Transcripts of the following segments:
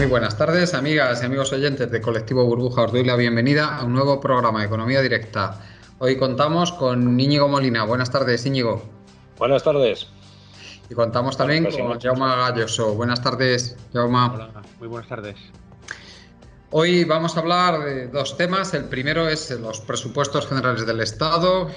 Muy buenas tardes, amigas y amigos oyentes de Colectivo Burbuja. Os doy la bienvenida a un nuevo programa de Economía Directa. Hoy contamos con Íñigo Molina. Buenas tardes, Íñigo. Buenas tardes. Y contamos también Buenas con. Jaume Galloso. Buenas tardes, Jaume. Hola, muy buenas tardes. Hoy vamos a hablar de dos temas. El primero es los presupuestos generales del Estado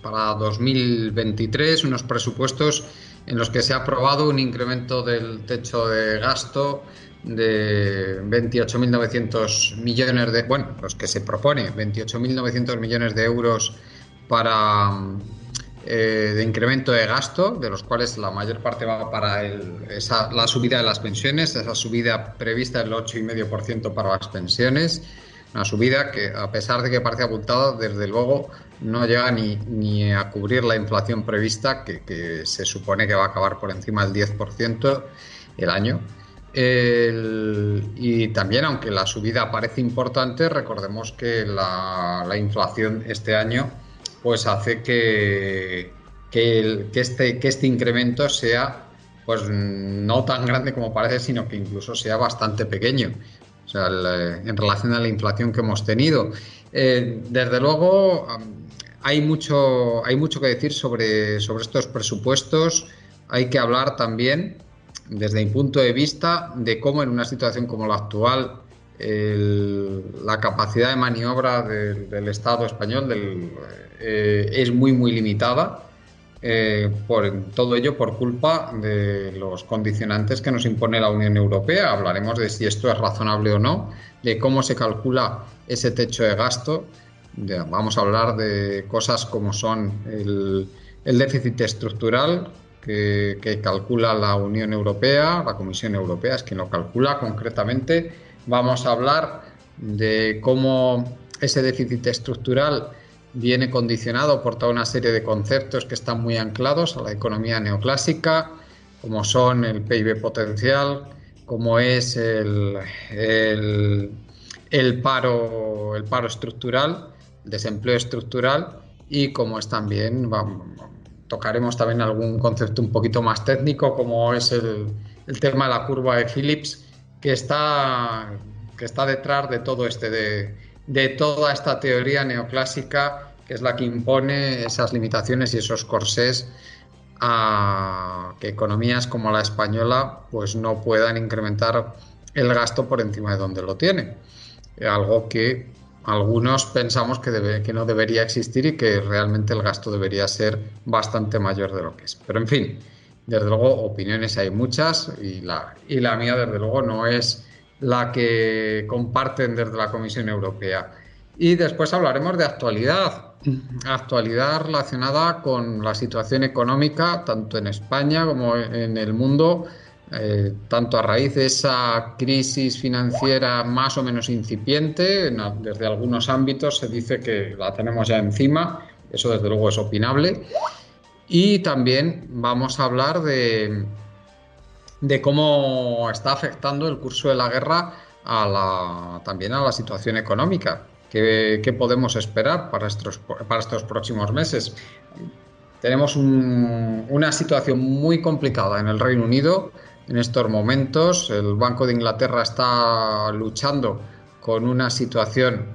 para 2023, unos presupuestos en los que se ha aprobado un incremento del techo de gasto de 28.900 millones de, bueno, los que se propone, 28.900 millones de euros para eh, de incremento de gasto, de los cuales la mayor parte va para el- esa- la subida de las pensiones, esa subida prevista del 8,5% para las pensiones, una subida que a pesar de que parece abultada, desde luego no llega ni, ni a cubrir la inflación prevista, que, que se supone que va a acabar por encima del 10% el año. Y también, aunque la subida parece importante, recordemos que la, la inflación este año pues hace que, que, este, que este incremento sea pues no tan grande como parece, sino que incluso sea bastante pequeño. O sea, en relación a la inflación que hemos tenido. Eh, desde luego, hay mucho, hay mucho que decir sobre, sobre estos presupuestos. Hay que hablar también, desde mi punto de vista, de cómo en una situación como la actual, el- la capacidad de maniobra del, del Estado español del- eh, es muy, muy limitada. eh, por todo ello por culpa de los condicionantes que nos impone la Unión Europea. Hablaremos de si esto es razonable o no, de cómo se calcula ese techo de gasto. Vamos a hablar de cosas como son el, el déficit estructural que, que calcula la Unión Europea, la Comisión Europea es quien lo calcula concretamente. Vamos a hablar de cómo ese déficit estructural viene condicionado por toda una serie de conceptos que están muy anclados a la economía neoclásica, como son el PIB potencial, como es el, el- el paro, el paro estructural, el desempleo estructural y como es también, vam- tocaremos también algún concepto un poquito más técnico, como es el, tema de la curva de Phillips, que está, que está detrás de todo este, de, de toda esta teoría neoclásica, que es la que impone esas limitaciones y esos corsés a que economías como la española pues no puedan incrementar el gasto por encima de donde lo tiene. Algo que algunos pensamos que, no debería existir y que realmente el gasto debería ser bastante mayor de lo que es. Pero en fin, desde luego opiniones hay muchas y la, y la mía desde luego no es la que comparten desde la Comisión Europea. Y después hablaremos de actualidad, actualidad relacionada con la situación económica tanto en España como en el mundo, eh, tanto a raíz de esa crisis financiera más o menos incipiente, desde algunos ámbitos se dice que la tenemos ya encima, eso desde luego es opinable, y también vamos a hablar de, cómo está afectando el curso de la guerra a la, también a la situación económica. ¿Qué, podemos esperar para estos, para estos próximos meses? Tenemos una situación muy complicada en el Reino Unido en estos momentos. El Banco de Inglaterra está luchando con una situación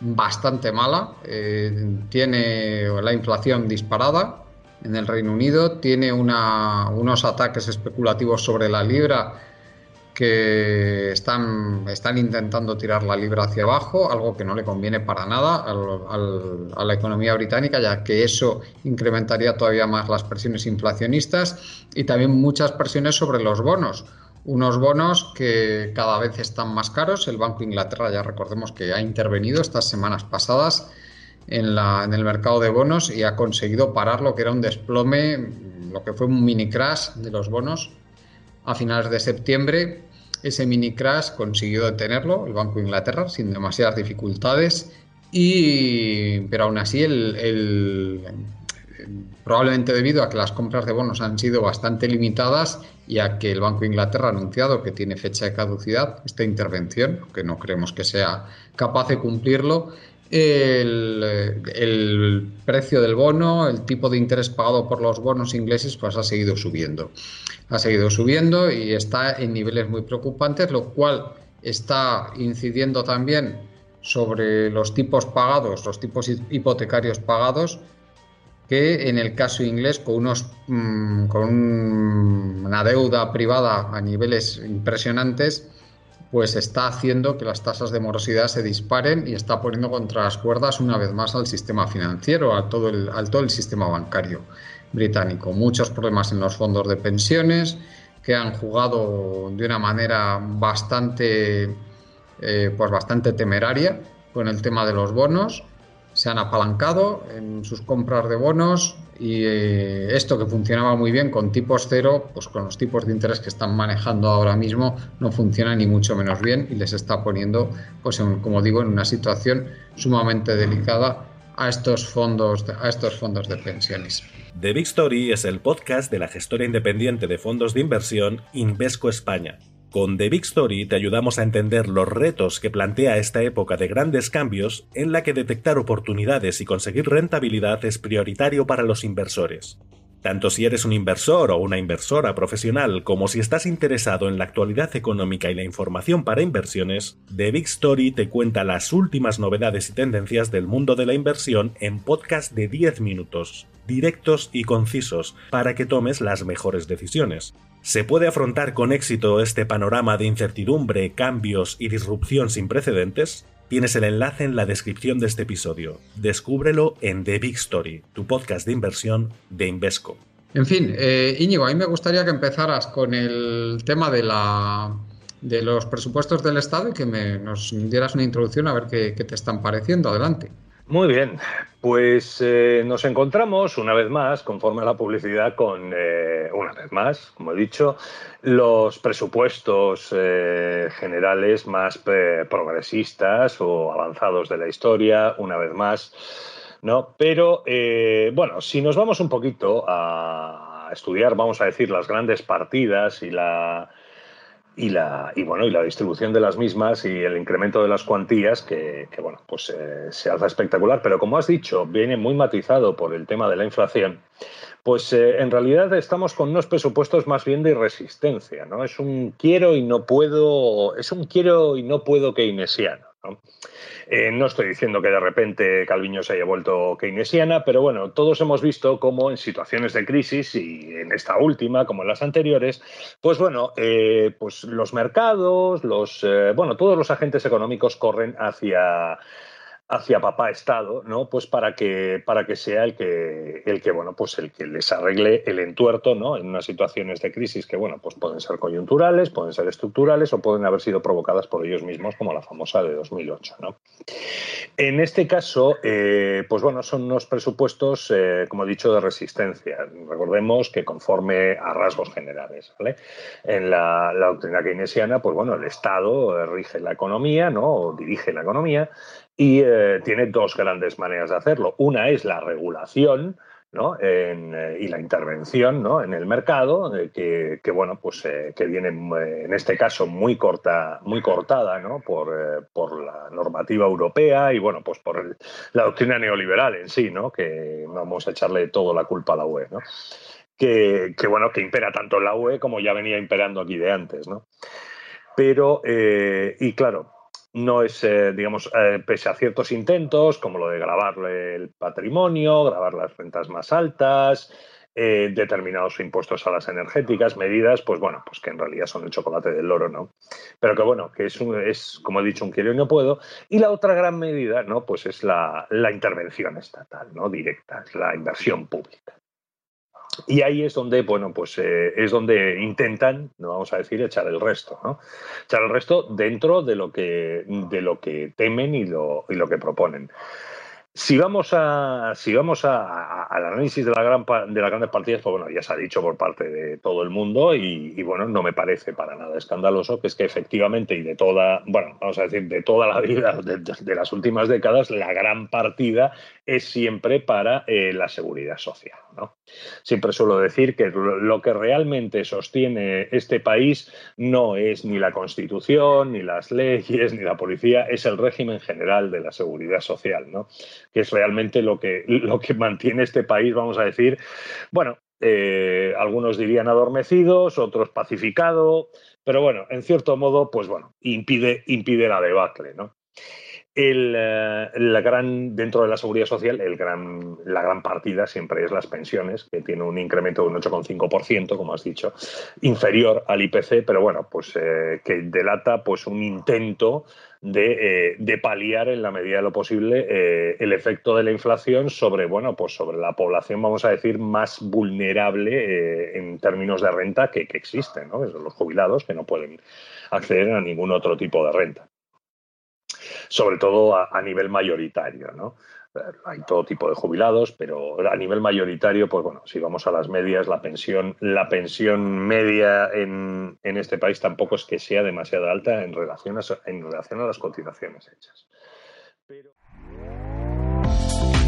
bastante mala. Eh, tiene la inflación disparada en el Reino Unido, tiene unos ataques especulativos sobre la libra que están, están intentando tirar la libra hacia abajo, algo que no le conviene para nada a la economía británica, ya que eso incrementaría todavía más las presiones inflacionistas y también muchas presiones sobre los bonos. Unos bonos que cada vez están más caros. El Banco de Inglaterra, ya recordemos que ha intervenido estas semanas pasadas en, en el mercado de bonos y ha conseguido parar lo que era un desplome, lo que fue un mini crash de los bonos a finales de septiembre. Ese mini crash consiguió detenerlo el Banco de Inglaterra sin demasiadas dificultades, y, pero aún así el, probablemente debido a que las compras de bonos han sido bastante limitadas y a que el Banco de Inglaterra ha anunciado que tiene fecha de caducidad esta intervención, que no creemos que sea capaz de cumplirlo, el, precio del bono, el tipo de interés pagado por los bonos ingleses, pues ha seguido subiendo. Ha seguido subiendo y está en niveles muy preocupantes, lo cual está incidiendo también sobre los tipos pagados, los tipos hipotecarios pagados, que en el caso inglés, con, unos, mm, con una deuda privada a niveles impresionantes, pues está haciendo que las tasas de morosidad se disparen y está poniendo contra las cuerdas una vez más al sistema financiero, a todo el, al todo el sistema bancario británico. Muchos problemas en los fondos de pensiones que han jugado de una manera bastante, eh, pues bastante temeraria con el tema de los bonos se han apalancado en sus compras de bonos y eh, esto que funcionaba muy bien con tipos cero, pues con los tipos de interés que están manejando ahora mismo no funciona ni mucho menos bien y les está poniendo, pues como digo, en una situación sumamente delicada a estos fondos, a estos fondos de pensiones. The Big Story es el podcast de la gestora independiente de fondos de inversión Invesco España con The Big Story te ayudamos a entender los retos que plantea esta época de grandes cambios en la que detectar oportunidades y conseguir rentabilidad es prioritario para los inversores. Tanto si eres un inversor o una inversora profesional como si estás interesado en la actualidad económica y la información para inversiones, The Big Story te cuenta las últimas novedades y tendencias del mundo de la inversión en podcast de 10 minutos, directos y concisos, para que tomes las mejores decisiones. ¿Se puede afrontar con éxito este panorama de incertidumbre, cambios y disrupción sin precedentes? Tienes el enlace en la descripción de este episodio. Descúbrelo en The Big Story, tu podcast de inversión de Invesco. En fin, eh, Íñigo, a mí me gustaría que empezaras con el tema de, la, de los presupuestos del Estado y que me, nos dieras una introducción a ver qué, qué te están pareciendo. Adelante. Muy bien, pues eh, nos encontramos una vez más, conforme a la publicidad, con, eh, una vez más, como he dicho, los presupuestos eh, generales más progresistas o avanzados de la historia, una vez más, ¿no? Pero, bueno, si nos vamos un poquito a estudiar, vamos a decir, las grandes partidas y la y la, y bueno, y la distribución de las mismas y el incremento de las cuantías que, bueno, pues eh, se alza espectacular, pero como has dicho, viene muy matizado por el tema de la inflación, pues eh, en realidad estamos con unos presupuestos más bien de resistencia, ¿no? Es un quiero y no puedo, es un quiero y no puedo keynesiano, ¿no? Eh, no estoy diciendo que de repente Calviño se haya vuelto keynesiana, pero bueno, todos hemos visto cómo en situaciones de crisis y en esta última, como en las anteriores, pues bueno, eh, pues los mercados, los, eh, bueno, todos los agentes económicos corren hacia hacia papá Estado, ¿no? Pues para que, para que sea el que, el que, bueno, pues el que les arregle el entuerto, ¿no? En unas situaciones de crisis que, bueno, pues pueden ser coyunturales, pueden ser estructurales o pueden haber sido provocadas por ellos mismos, como la famosa de 2008, ¿no? En este caso, eh, pues bueno, son unos presupuestos, eh, como he dicho, de resistencia. Recordemos que conforme a rasgos generales, ¿vale? En la, la doctrina keynesiana, pues bueno, el Estado rige la economía, ¿no? O dirige la economía y eh, tiene dos grandes maneras de hacerlo. Una es la regulación, eh, y la intervención en el mercado, eh, que, bueno, pues que viene en este caso muy corta, muy cortada por, la normativa europea y bueno, pues por la doctrina neoliberal en sí, ¿no? que vamos a echarle toda la culpa a la UE. Que, bueno, que impera tanto en la UE como ya venía imperando aquí de antes. Pero, y claro, no es, eh, digamos, eh, pese a ciertos intentos, como lo de grabar el patrimonio, grabar las rentas más altas, eh, determinados impuestos a las energéticas, medidas, pues bueno, pues que en realidad son el chocolate del loro, ¿no? Pero que bueno, que es, es como he dicho, un quiero y no puedo. Y la otra gran medida, ¿no? Pues es la, la intervención estatal, ¿no? Directa, es la inversión pública. Y ahí es donde, bueno, pues eh, es donde intentan, no vamos a decir, echar el resto, ¿no? Echar el resto dentro de lo que, de lo que temen y lo, y lo que proponen. Si vamos a, si vamos al análisis de, la gran, de las grandes partidas, pues bueno, ya se ha dicho por parte de todo el mundo y, bueno, no me parece para nada escandaloso que es que efectivamente y de toda, bueno, vamos a decir, de toda la vida, de, las últimas décadas, la gran partida es siempre para eh, la seguridad social, ¿no? Siempre suelo decir que lo, que realmente sostiene este país no es ni la Constitución, ni las leyes, ni la policía, es el régimen general de la seguridad social, ¿no? que es realmente lo que, lo que mantiene este país, vamos a decir, bueno, eh, algunos dirían adormecidos, otros pacificado, pero bueno, en cierto modo, pues bueno, impide, impide la debacle, ¿no? El, eh, gran, dentro de la seguridad social, el gran, la gran partida siempre es las pensiones, que tiene un incremento de un 8,5%, como has dicho, inferior al IPC, pero bueno, pues eh, que delata pues un intento de, eh, de, paliar en la medida de lo posible el efecto de la inflación sobre, bueno, pues sobre la población, vamos a decir, más vulnerable en términos de renta que, que existe, ¿no? los jubilados que no pueden acceder a ningún otro tipo de renta sobre todo a, nivel mayoritario, ¿no? hay todo tipo de jubilados, pero a nivel mayoritario, pues bueno, si vamos a las medias, la pensión, la pensión media en, en este país tampoco es que sea demasiado alta en relación a, en relación a las cotizaciones hechas.